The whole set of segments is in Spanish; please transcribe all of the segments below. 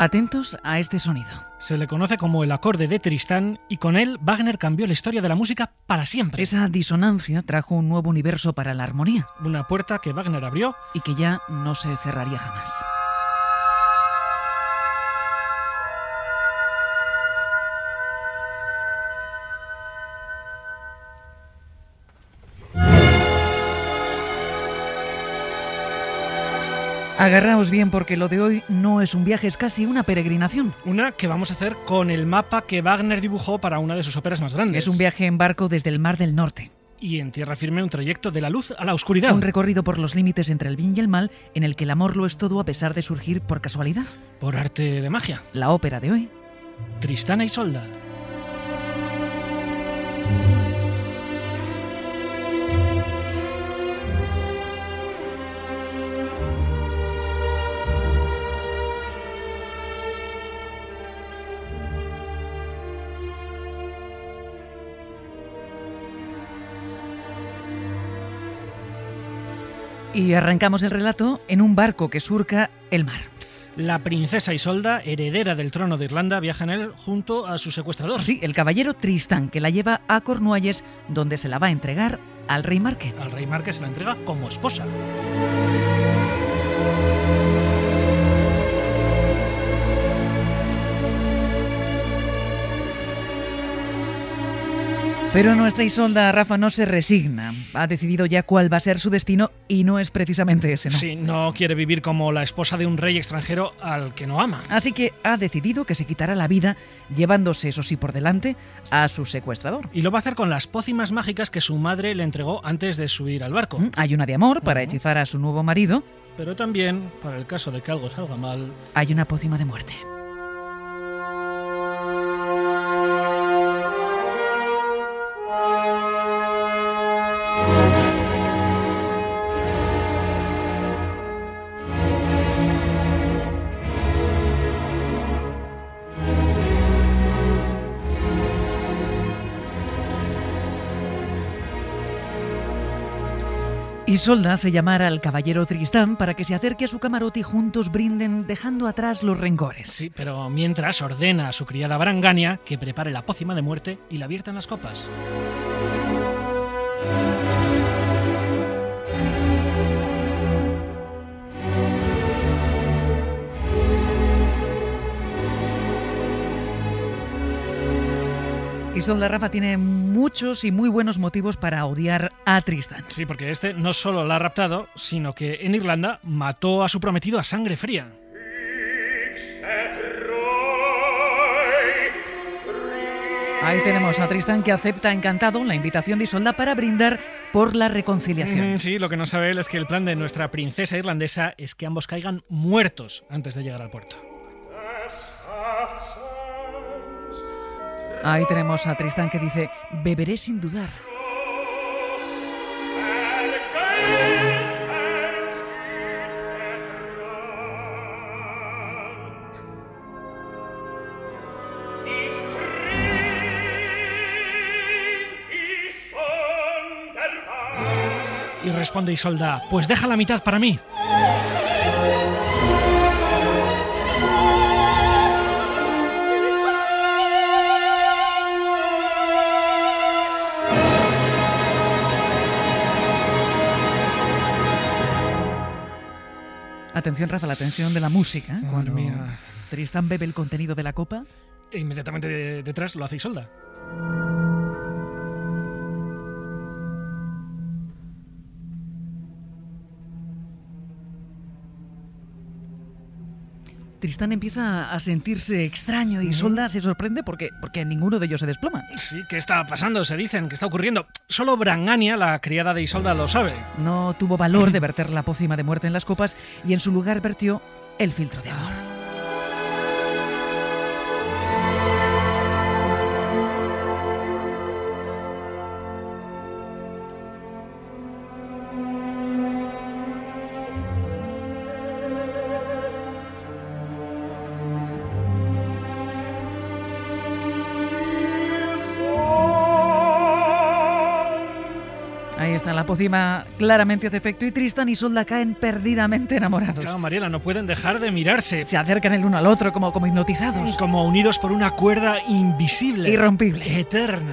Atentos a este sonido. Se le conoce como el acorde de Tristán y con él Wagner cambió la historia de la música para siempre. Esa disonancia trajo un nuevo universo para la armonía. Una puerta que Wagner abrió y que ya no se cerraría jamás. Agarraos bien porque lo de hoy no es un viaje, es casi una peregrinación. Una que vamos a hacer con el mapa que Wagner dibujó para una de sus óperas más grandes. Es un viaje en barco desde el Mar del Norte. Y en tierra firme un trayecto de la luz a la oscuridad. Un recorrido por los límites entre el bien y el mal en el que el amor lo es todo a pesar de surgir por casualidad. Por arte de magia. La ópera de hoy. Tristana y Solda. Y arrancamos el relato en un barco que surca el mar. La princesa Isolda, heredera del trono de Irlanda, viaja en él junto a su secuestrador. Sí, el caballero Tristán, que la lleva a Cornualles, donde se la va a entregar al rey Marque. Al rey Marque se la entrega como esposa. Pero nuestra Isolda, Rafa, no se resigna. Ha decidido ya cuál va a ser su destino y no es precisamente ese, ¿no? Sí, no quiere vivir como la esposa de un rey extranjero al que no ama. Así que ha decidido que se quitará la vida llevándose, eso sí, por delante a su secuestrador. Y lo va a hacer con las pócimas mágicas que su madre le entregó antes de subir al barco. Mm, Hay una de amor para hechizar a su nuevo marido. Pero también, para el caso de que algo salga mal... Hay una pócima de muerte. Isolda hace llamar al caballero Tristán para que se acerque a su camarote y juntos brinden dejando atrás los rencores. Sí, pero mientras ordena a su criada Brangania que prepare la pócima de muerte y la vierta en las copas. Isolda Rafa tiene muchos y muy buenos motivos para odiar a Tristán. Sí, porque este no solo la ha raptado, sino que en Irlanda mató a su prometido a sangre fría. Ahí tenemos a Tristán que acepta encantado la invitación de Isolda para brindar por la reconciliación. Mm, sí, lo que no sabe él es que el plan de nuestra princesa irlandesa es que ambos caigan muertos antes de llegar al puerto. Ahí tenemos a Tristán que dice, beberé sin dudar. Y responde Isolda, pues deja la mitad para mí. Atención, Rafa, la atención de la música. Madre Cuando mía. Tristán bebe el contenido de la copa. E inmediatamente de- detrás lo hace Isolda. Tristán empieza a sentirse extraño y Isolda se sorprende porque, porque ninguno de ellos se desploma. Sí, ¿qué está pasando? Se dicen, ¿qué está ocurriendo? Solo Brangania, la criada de Isolda, lo sabe. No tuvo valor de verter la pócima de muerte en las copas y en su lugar vertió el filtro de amor. Pócima claramente hace efecto y Tristan y Solda caen perdidamente enamorados. Claro, Mariela, no pueden dejar de mirarse. Se acercan el uno al otro como, como hipnotizados. Como unidos por una cuerda invisible. Irrompible. Eterna.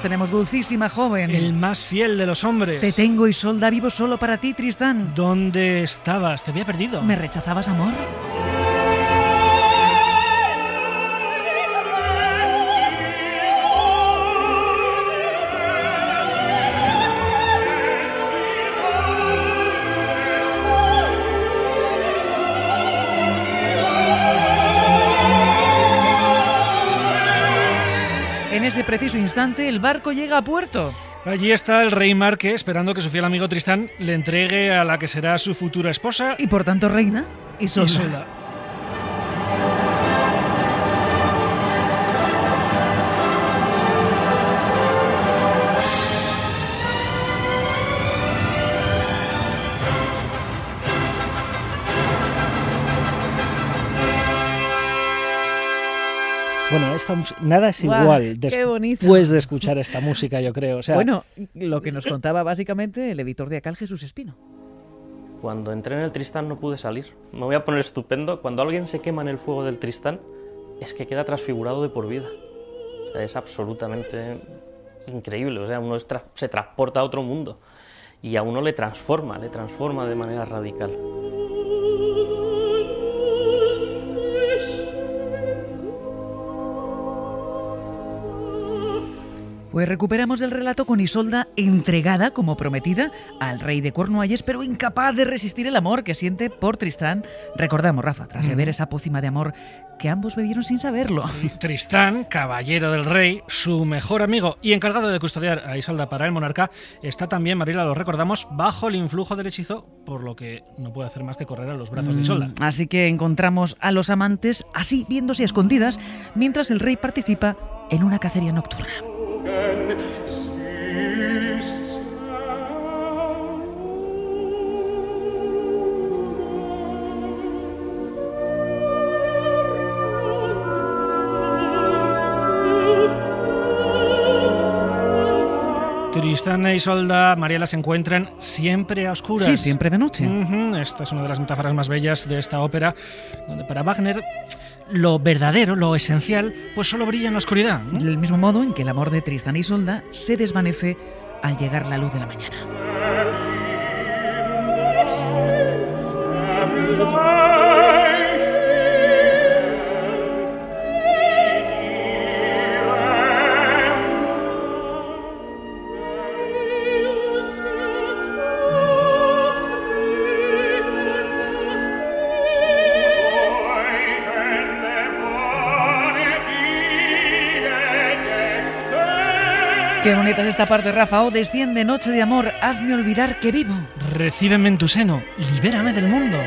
Tenemos, dulcísima joven. El más fiel de los hombres. Te tengo y solda vivo solo para ti, Tristán. ¿Dónde estabas? Te había perdido. ¿Me rechazabas, amor? Preciso instante, el barco llega a puerto. Allí está el rey Marque esperando que su fiel amigo Tristán le entregue a la que será su futura esposa. Y por tanto, reina y solda. Isolda. Esta nada es igual después de escuchar esta música, yo creo. O sea, Bueno, lo que nos contaba básicamente el editor de Acal, Jesús Espino. Cuando entré en el Tristán no pude salir. Me voy a poner estupendo. Cuando alguien se quema en el fuego del Tristán, es que queda transfigurado de por vida. O sea, es absolutamente increíble. O sea, uno tra- se transporta a otro mundo y a uno le transforma, le transforma de manera radical. Pues recuperamos el relato con Isolda entregada como prometida al rey de Cornualles, pero incapaz de resistir el amor que siente por Tristán. Recordamos, Rafa, tras beber esa pócima de amor que ambos bebieron sin saberlo. Tristán, caballero del rey, su mejor amigo y encargado de custodiar a Isolda para el monarca, está también, Mariela, lo recordamos, bajo el influjo del hechizo, por lo que no puede hacer más que correr a los brazos de Isolda. Mm, Así que encontramos a los amantes así viéndose a escondidas mientras el rey participa en una cacería nocturna. Tristán e Isolda, Mariela, se encuentran siempre a oscuras. Sí, siempre de noche. Esta es una de las metáforas más bellas de esta ópera, donde para Wagner lo verdadero, lo esencial, pues solo brilla en la oscuridad. ¿no? Del mismo modo en que el amor de Tristán y Isolda se desvanece al llegar la luz de la mañana. Qué bonita es esta parte, Rafa. Oh, desciende noche de amor, hazme olvidar que vivo. Recíbeme en tu seno, libérame del mundo.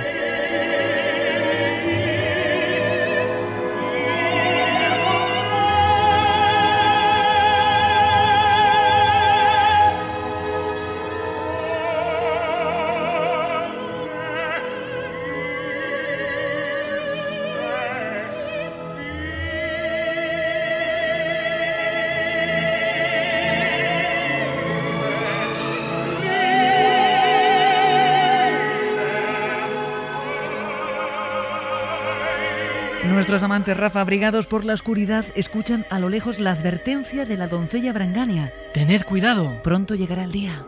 Nuestros amantes Rafa, abrigados por la oscuridad, escuchan a lo lejos la advertencia de la doncella Brangania. Tened cuidado. Pronto llegará el día.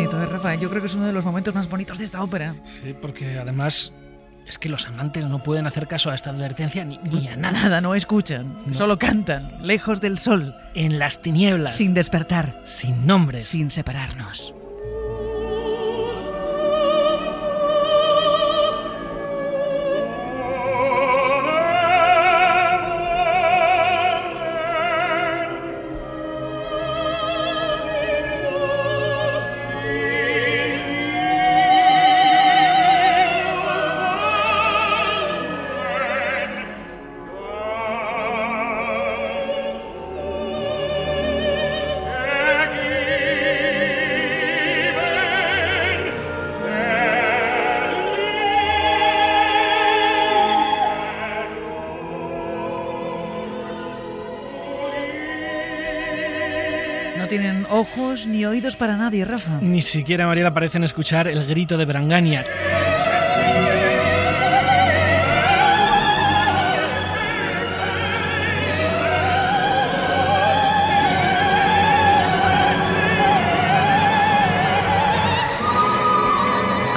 Bonito, ¿eh, Rafa? Yo creo que es uno de los momentos más bonitos de esta ópera. Sí, porque además es que los amantes no pueden hacer caso a esta advertencia ni, ni a nada. Nada, no escuchan, No. solo cantan, lejos del sol, En las tinieblas, sin despertar, sin nombres. sin separarnos. Ojos ni oídos para nadie, Rafa. Ni siquiera Mariela parecen escuchar el grito de Brangania.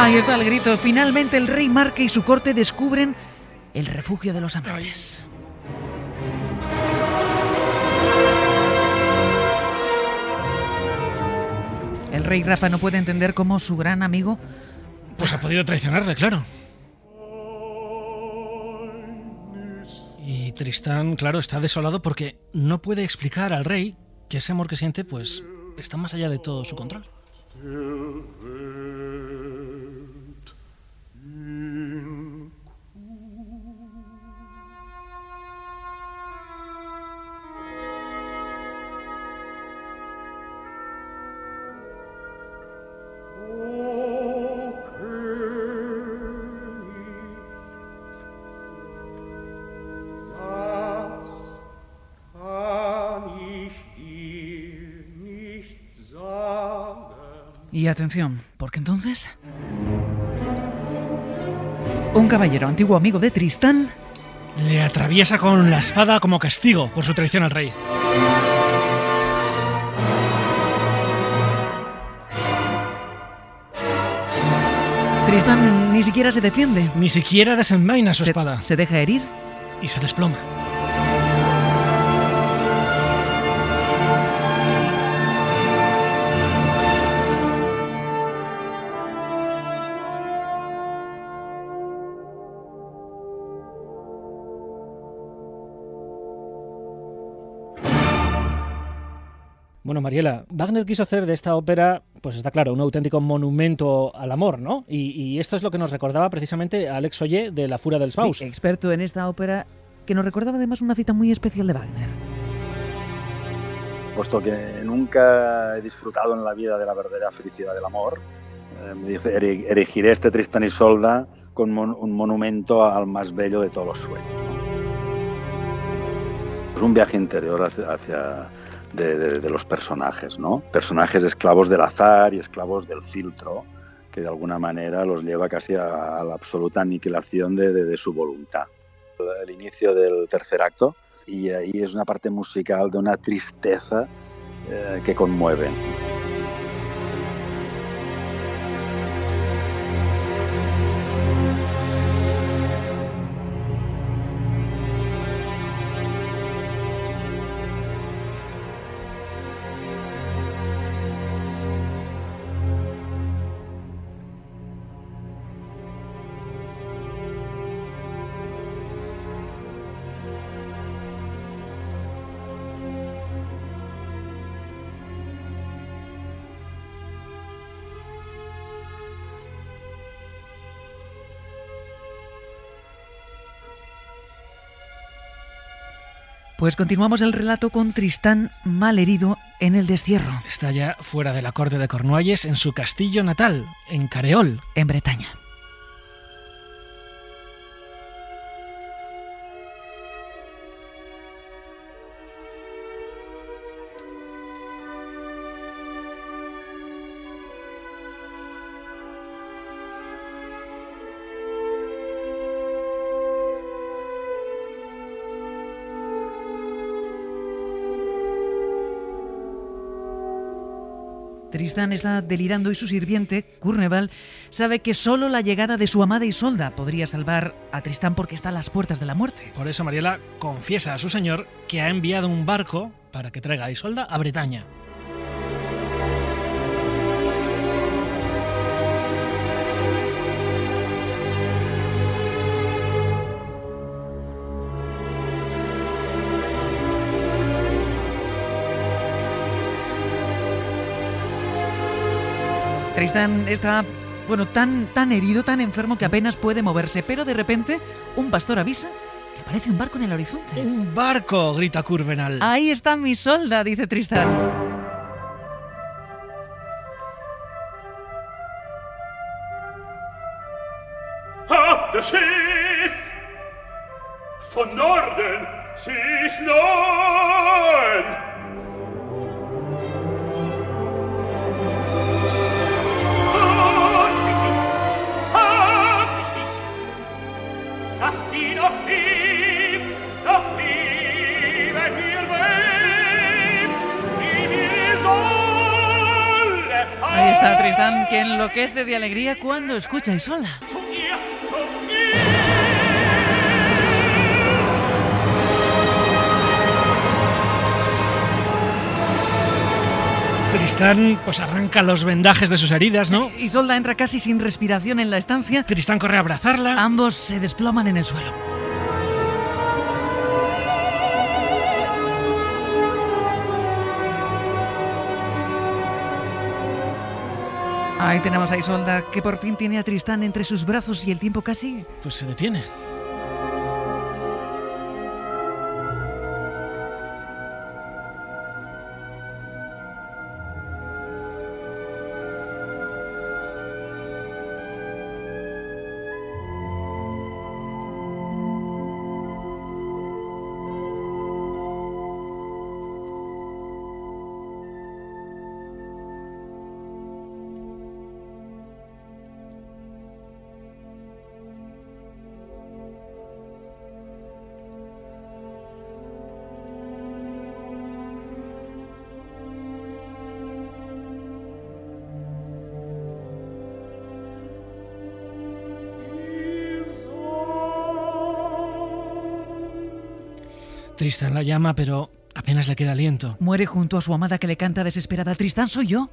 Ahí está el grito. Finalmente el rey Marca y su corte descubren el refugio de los amantes. Rey Rafa no puede entender cómo su gran amigo Pues ha podido traicionarle, claro. Y Tristán, claro, está desolado porque no puede explicar al rey que ese amor que siente, pues, está más allá de todo su control. Atención, porque entonces... Un caballero antiguo amigo de Tristán Le atraviesa con la espada como castigo por su traición al rey. Tristán ni siquiera se defiende. Ni siquiera desenvaina su Se, espada se deja herir y se desploma. Mariela, Wagner quiso hacer de esta ópera, pues está claro, un auténtico monumento al amor, ¿no? Y, y esto es lo que nos recordaba precisamente Alex Oye de La Fura del Faust. Sí, experto en esta ópera que nos recordaba además una cita muy especial de Wagner. puesto que nunca he disfrutado en la vida de la verdadera felicidad del amor, eh, me dice, "Eri- erigiré este Tristan y Solda con mon- un monumento al más bello de todos los sueños. Es un viaje interior hacia, hacia- de, los personajes, ¿no? Personajes esclavos del azar y esclavos del filtro, que de alguna manera los lleva casi a, la absoluta aniquilación de, su voluntad. El, el inicio del tercer acto y ahí es una parte musical de una tristeza eh, que conmueve. Pues continuamos el relato con Tristán malherido en el destierro, Está ya fuera de la corte de Cornualles en su castillo natal, en Careol. en Bretaña. Tristán está delirando y su sirviente, Curneval, sabe que solo la llegada de su amada Isolda podría salvar a Tristán porque está a las puertas de la muerte. Por eso Mariela confiesa a su señor que ha enviado un barco para que traiga a Isolda a Bretaña. Tristán está, bueno, tan, tan herido, tan enfermo que apenas puede moverse, pero de repente un pastor avisa que aparece un barco en el horizonte. ¡Un barco! grita Curvenal. Ahí está mi solda, dice Tristán. Ah, das Schiff! Von Norden! Sie ist enloquece de alegría cuando escucha a Isolda. Zu ihr, zu ihr! Tristán pues arranca los vendajes de sus heridas, ¿no? Isolda entra casi sin respiración en la estancia. Tristán corre a abrazarla. Ambos se desploman en el suelo. Ahí tenemos a Isolda, que por fin tiene a Tristán entre sus brazos y el tiempo casi... Pues se detiene. Tristán la llama, pero apenas le queda aliento. Muere junto a su amada que le canta desesperada. Tristán, soy yo.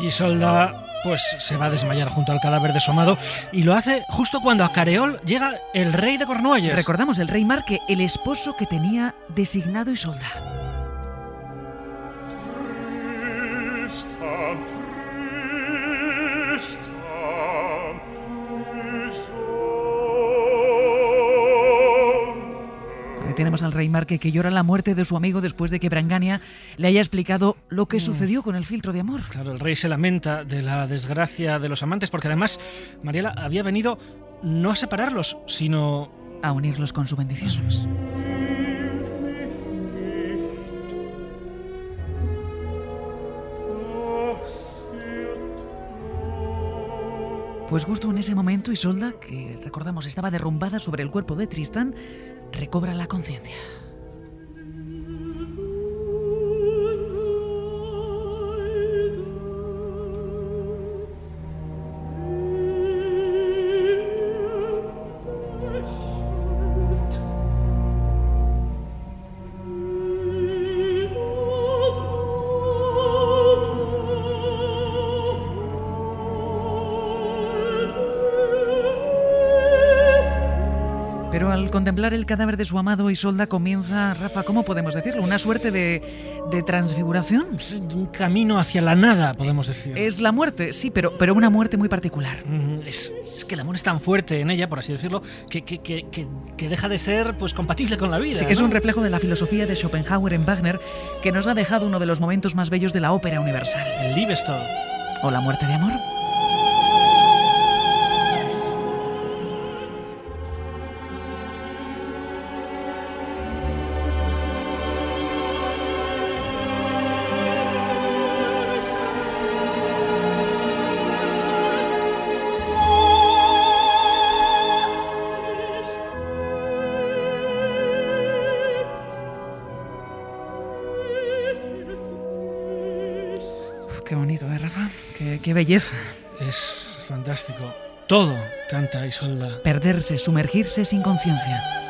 Isolda pues se va a desmayar junto al cadáver de su amado y lo hace justo cuando a Careol llega el rey de Cornualles. Recordamos el rey Marque, el esposo que tenía designado Isolda. Que llora la muerte de su amigo después de que Brangania le haya explicado lo que sucedió con el filtro de amor. Claro, el rey se lamenta de la desgracia de los amantes porque además Mariela había venido no a separarlos, sino A unirlos con su bendición. Pues justo en ese momento Isolda, que recordamos estaba derrumbada sobre el cuerpo de Tristán, recobra la conciencia. Pero al contemplar el cadáver de su amado, Isolda comienza, Rafa, ¿cómo podemos decirlo? Una suerte de, de transfiguración. un camino hacia la nada, podemos decir. Es la muerte, sí, pero, pero una muerte muy particular. Mm, Es, es que el amor es tan fuerte en ella, por así decirlo, que, que- que- que- deja de ser pues compatible con la vida. Sí, que es ¿no? un reflejo de la filosofía de Schopenhauer en Wagner, que nos ha dejado uno de los momentos más bellos de la ópera universal. El Liebestod. ¿O la muerte de amor? Qué bonito, ¿eh, Rafa? Qué, qué belleza. Es fantástico. Todo canta Isolda. Perderse, sumergirse sin conciencia.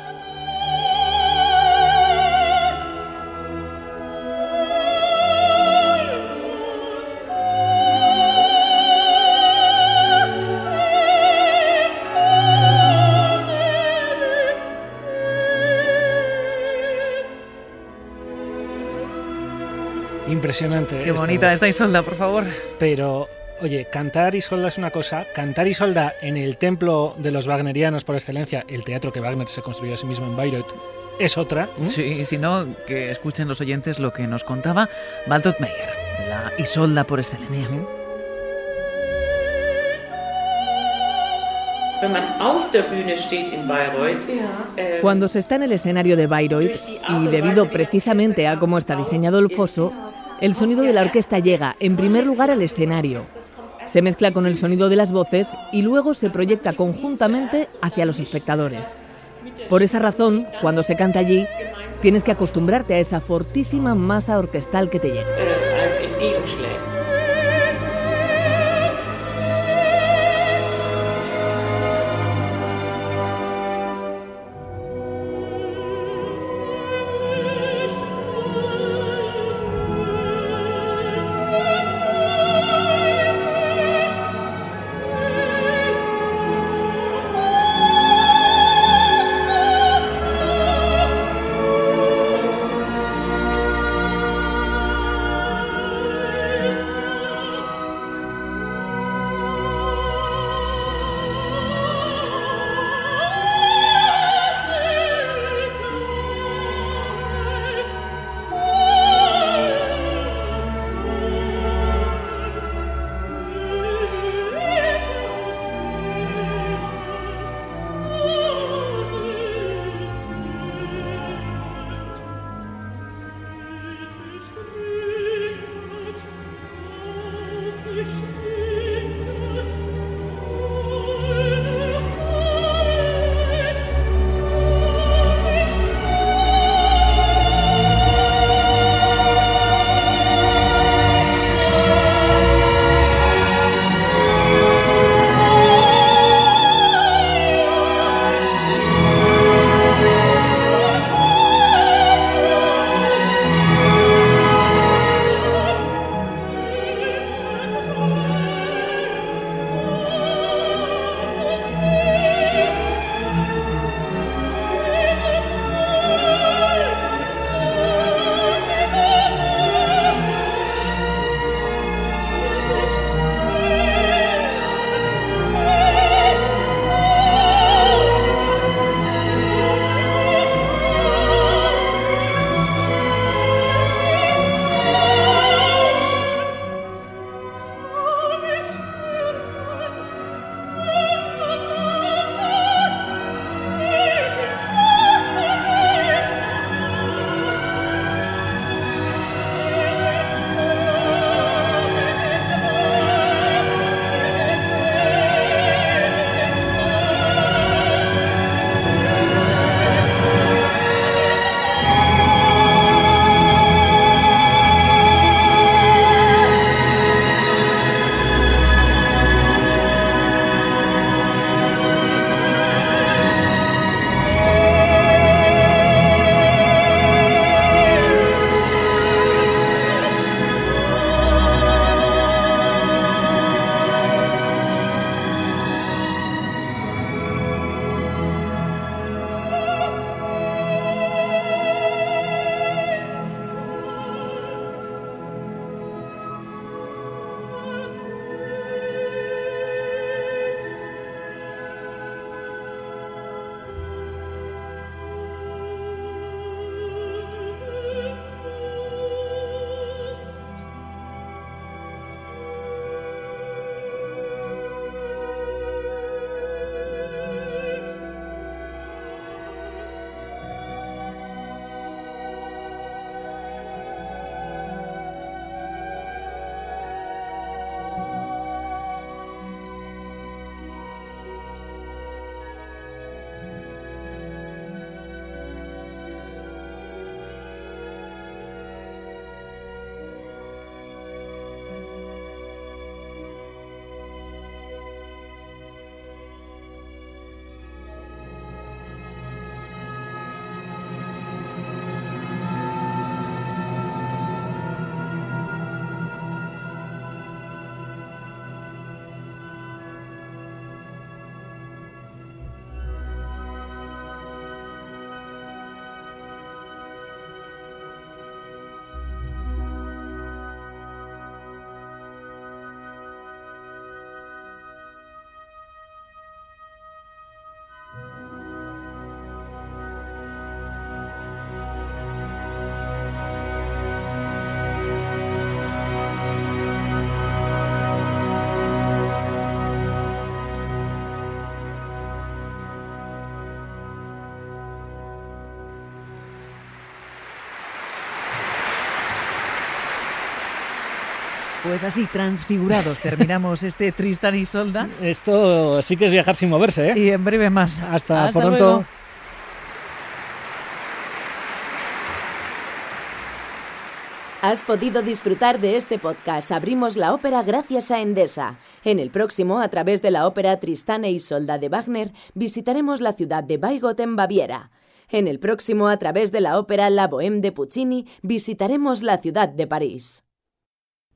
Impresionante. Qué esta bonita voz. esta Isolda, por favor. Pero, oye, cantar Isolda es una cosa, cantar Isolda en el templo de los wagnerianos por excelencia, el teatro que Wagner se construyó a sí mismo en Bayreuth, es otra. ¿eh? Sí, si no, que escuchen los oyentes lo que nos contaba Walter Meyer, la Isolda por excelencia. Ujú. Wenn man auf der Bühne steht in Bayreuth, äh, Cuando se está en el escenario de Bayreuth, y debido precisamente a cómo está diseñado el foso, el sonido de la orquesta llega, en primer lugar, al escenario. Se mezcla con el sonido de las voces y luego se proyecta conjuntamente hacia los espectadores. Por esa razón, cuando se canta allí, tienes que acostumbrarte a esa fortísima masa orquestal que te llega. Pues así, transfigurados, terminamos este Tristan y Solda. Esto sí que es viajar sin moverse, ¿eh? Y en breve más. Hasta, Hasta pronto. luego. Has podido disfrutar de este podcast. Abrimos la ópera gracias a Endesa. En el próximo, a través de la ópera Tristán e Isolda de Wagner, visitaremos la ciudad de Weigott en Baviera. En el próximo, a través de la ópera La Bohème de Puccini, visitaremos la ciudad de París.